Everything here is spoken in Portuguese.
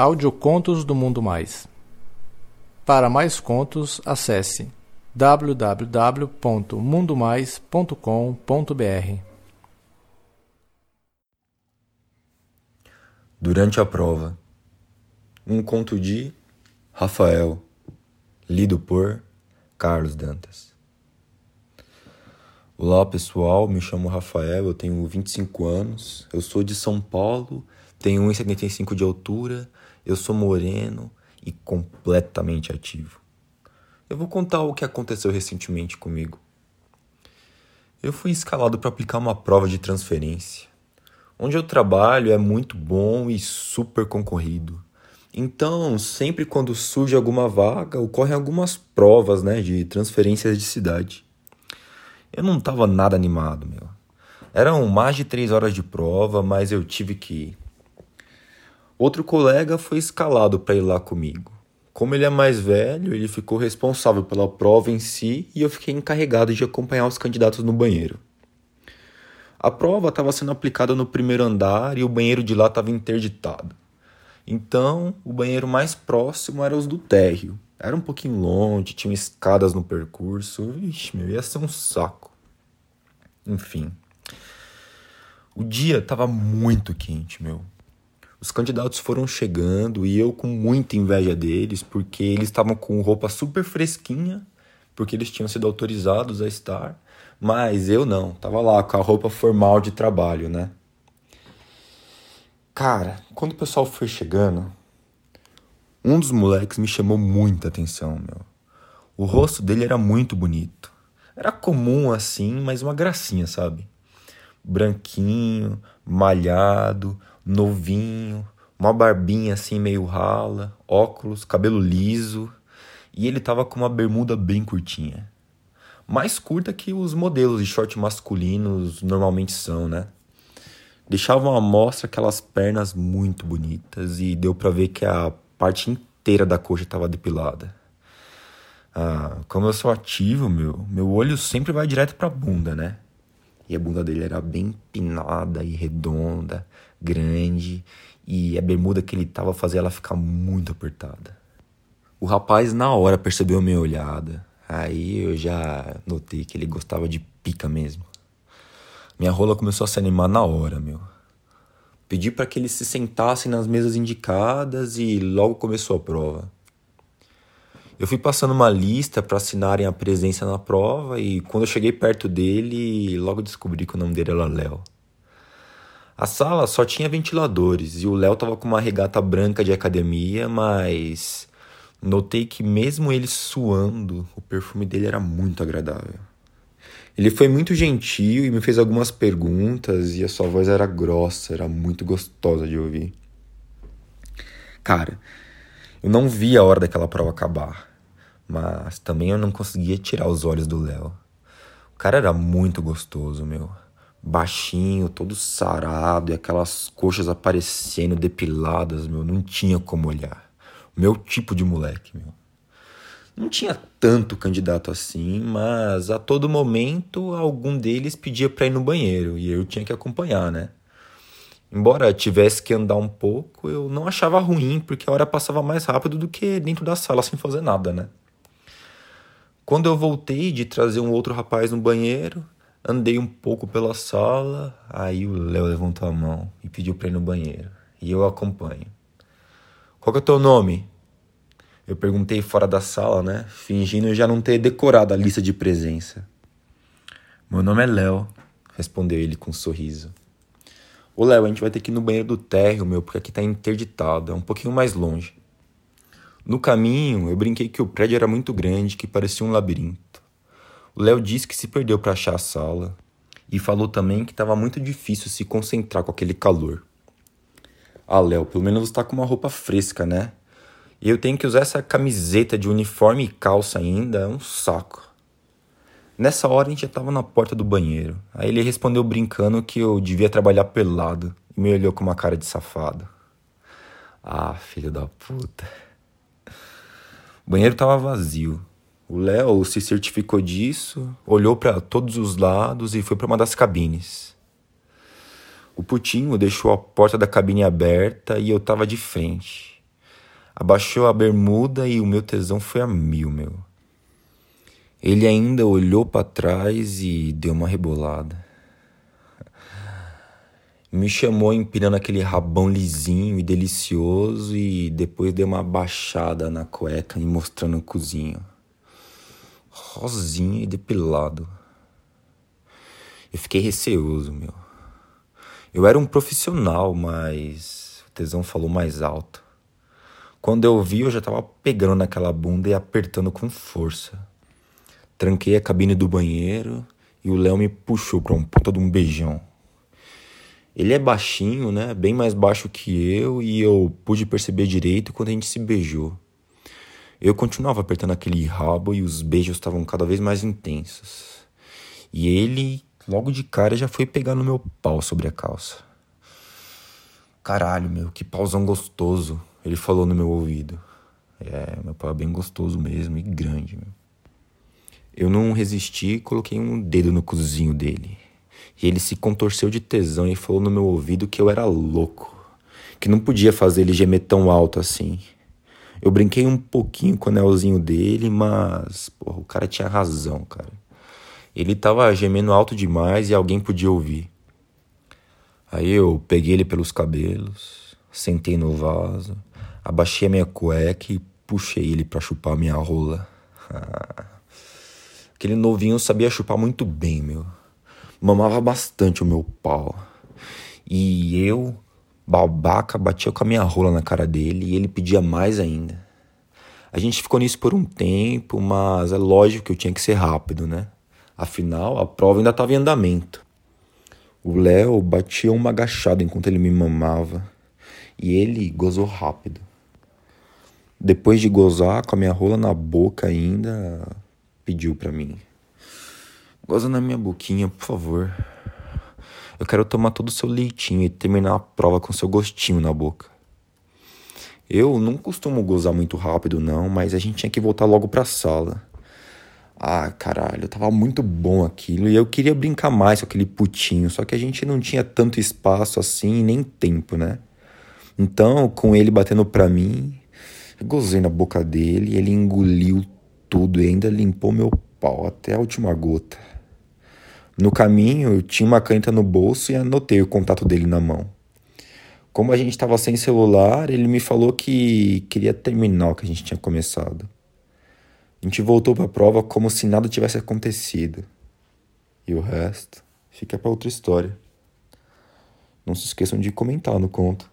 Audiocontos do Mundo Mais. Para mais contos, acesse www.mundomais.com.br. Durante a prova. Um conto de Rafael, lido por Carlos Dantas. Olá pessoal, me chamo Rafael, eu tenho 25 anos, eu sou de São Paulo, tenho 1,75 de altura eu sou moreno e completamente ativo. Eu vou contar o que aconteceu recentemente comigo. Eu fui escalado para aplicar uma prova de transferência. Onde eu trabalho é muito bom e super concorrido. Então, sempre quando surge alguma vaga, ocorrem algumas provas, né, de transferências de cidade. Eu não estava nada animado, meu. Eram mais de três horas de prova, mas eu tive que ir. Outro colega foi escalado para ir lá comigo. Como ele é mais velho, ele ficou responsável pela prova em si e eu fiquei encarregado de acompanhar os candidatos no banheiro. A prova estava sendo aplicada no primeiro andar e o banheiro de lá estava interditado. Então, o banheiro mais próximo era os do térreo. Era um pouquinho longe, tinha escadas no percurso. Ixi, meu, ia ser um saco. Enfim. O dia estava muito quente, meu. Os candidatos foram chegando e eu com muita inveja deles, porque eles estavam com roupa super fresquinha, porque eles tinham sido autorizados a estar, mas eu não, tava lá com a roupa formal de trabalho, né? Cara, quando o pessoal foi chegando, um dos moleques me chamou muita atenção, meu. O rosto dele era muito bonito. Era comum assim, mas uma gracinha, sabe? Branquinho, malhado, novinho, uma barbinha assim meio rala, óculos, cabelo liso, e ele tava com uma bermuda bem curtinha. Mais curta que os modelos de short masculinos normalmente são, né? Deixavam à mostra aquelas pernas muito bonitas e deu para ver que a parte inteira da coxa estava depilada. Ah, como eu sou ativo, meu, meu olho sempre vai direto pra bunda, né? E a bunda dele era bem empinada e redonda, grande, e a bermuda que ele tava fazia ela ficar muito apertada. O rapaz na hora percebeu a minha olhada. Aí eu já notei que ele gostava de pica mesmo. Minha rola começou a se animar na hora, meu. Pedi para que eles se sentassem nas mesas indicadas e logo começou a prova. Eu fui passando uma lista para assinarem a presença na prova e quando eu cheguei perto dele, logo descobri que o nome dele era Léo. A sala só tinha ventiladores e o Léo tava com uma regata branca de academia, mas notei que mesmo ele suando, o perfume dele era muito agradável. Ele foi muito gentil e me fez algumas perguntas e a sua voz era grossa, era muito gostosa de ouvir. Cara, eu não vi a hora daquela prova acabar mas também eu não conseguia tirar os olhos do Léo. O cara era muito gostoso, meu. Baixinho, todo sarado e aquelas coxas aparecendo depiladas, meu. Não tinha como olhar. O meu tipo de moleque, meu. Não tinha tanto candidato assim, mas a todo momento algum deles pedia pra ir no banheiro e eu tinha que acompanhar, né? Embora tivesse que andar um pouco, eu não achava ruim, porque a hora passava mais rápido do que dentro da sala sem fazer nada, né? Quando eu voltei de trazer um outro rapaz no banheiro, andei um pouco pela sala, aí o Léo levantou a mão e pediu para ir no banheiro. E eu acompanho. Qual que é o teu nome? Eu perguntei fora da sala, né? Fingindo já não ter decorado a lista de presença. Meu nome é Léo, respondeu ele com um sorriso. Ô Léo, a gente vai ter que ir no banheiro do térreo, meu, porque aqui tá interditado, é um pouquinho mais longe. No caminho, eu brinquei que o prédio era muito grande, que parecia um labirinto. O Léo disse que se perdeu para achar a sala e falou também que estava muito difícil se concentrar com aquele calor. Ah, Léo, pelo menos está com uma roupa fresca, né? E eu tenho que usar essa camiseta de uniforme e calça ainda, é um saco. Nessa hora a gente já estava na porta do banheiro. Aí ele respondeu brincando que eu devia trabalhar pelado e me olhou com uma cara de safado. Ah, filho da puta. O banheiro estava vazio. O Léo se certificou disso, olhou para todos os lados e foi para uma das cabines. O Putinho deixou a porta da cabine aberta e eu estava de frente. Abaixou a bermuda e o meu tesão foi a mil, meu. Ele ainda olhou para trás e deu uma rebolada. Me chamou empinando aquele rabão lisinho e delicioso e depois deu uma baixada na cueca e mostrando o cozinho. Rosinho e depilado. Eu fiquei receoso, meu. Eu era um profissional, mas o tesão falou mais alto. Quando eu vi, eu já tava pegando naquela bunda e apertando com força. Tranquei a cabine do banheiro e o Léo me puxou pra um puta de um beijão. Ele é baixinho, né? Bem mais baixo que eu e eu pude perceber direito quando a gente se beijou. Eu continuava apertando aquele rabo e os beijos estavam cada vez mais intensos. E ele, logo de cara, já foi pegar no meu pau sobre a calça. Caralho, meu, que pauzão gostoso, ele falou no meu ouvido. É, meu pau é bem gostoso mesmo e grande, meu. Eu não resisti e coloquei um dedo no cozinho dele. E ele se contorceu de tesão e falou no meu ouvido que eu era louco, que não podia fazer ele gemer tão alto assim. Eu brinquei um pouquinho com o anelzinho dele, mas, porra, o cara tinha razão, cara. Ele tava gemendo alto demais e alguém podia ouvir. Aí eu peguei ele pelos cabelos, sentei no vaso, abaixei a minha cueca e puxei ele para chupar minha rola. Aquele novinho sabia chupar muito bem, meu. Mamava bastante o meu pau. E eu Babaca batia com a minha rola na cara dele e ele pedia mais ainda. A gente ficou nisso por um tempo, mas é lógico que eu tinha que ser rápido, né? Afinal, a prova ainda estava em andamento. O Léo batia uma agachada enquanto ele me mamava e ele gozou rápido. Depois de gozar com a minha rola na boca ainda, pediu para mim: Goza na minha boquinha, por favor. Eu quero tomar todo o seu leitinho e terminar a prova com seu gostinho na boca. Eu não costumo gozar muito rápido, não, mas a gente tinha que voltar logo pra sala. Ah, caralho, tava muito bom aquilo e eu queria brincar mais com aquele putinho, só que a gente não tinha tanto espaço assim nem tempo, né? Então, com ele batendo pra mim, eu gozei na boca dele ele engoliu tudo e ainda limpou meu pau até a última gota. No caminho, tinha uma caneta no bolso e anotei o contato dele na mão. Como a gente estava sem celular, ele me falou que queria terminar o que a gente tinha começado. A gente voltou para a prova como se nada tivesse acontecido. E o resto fica para outra história. Não se esqueçam de comentar no conto.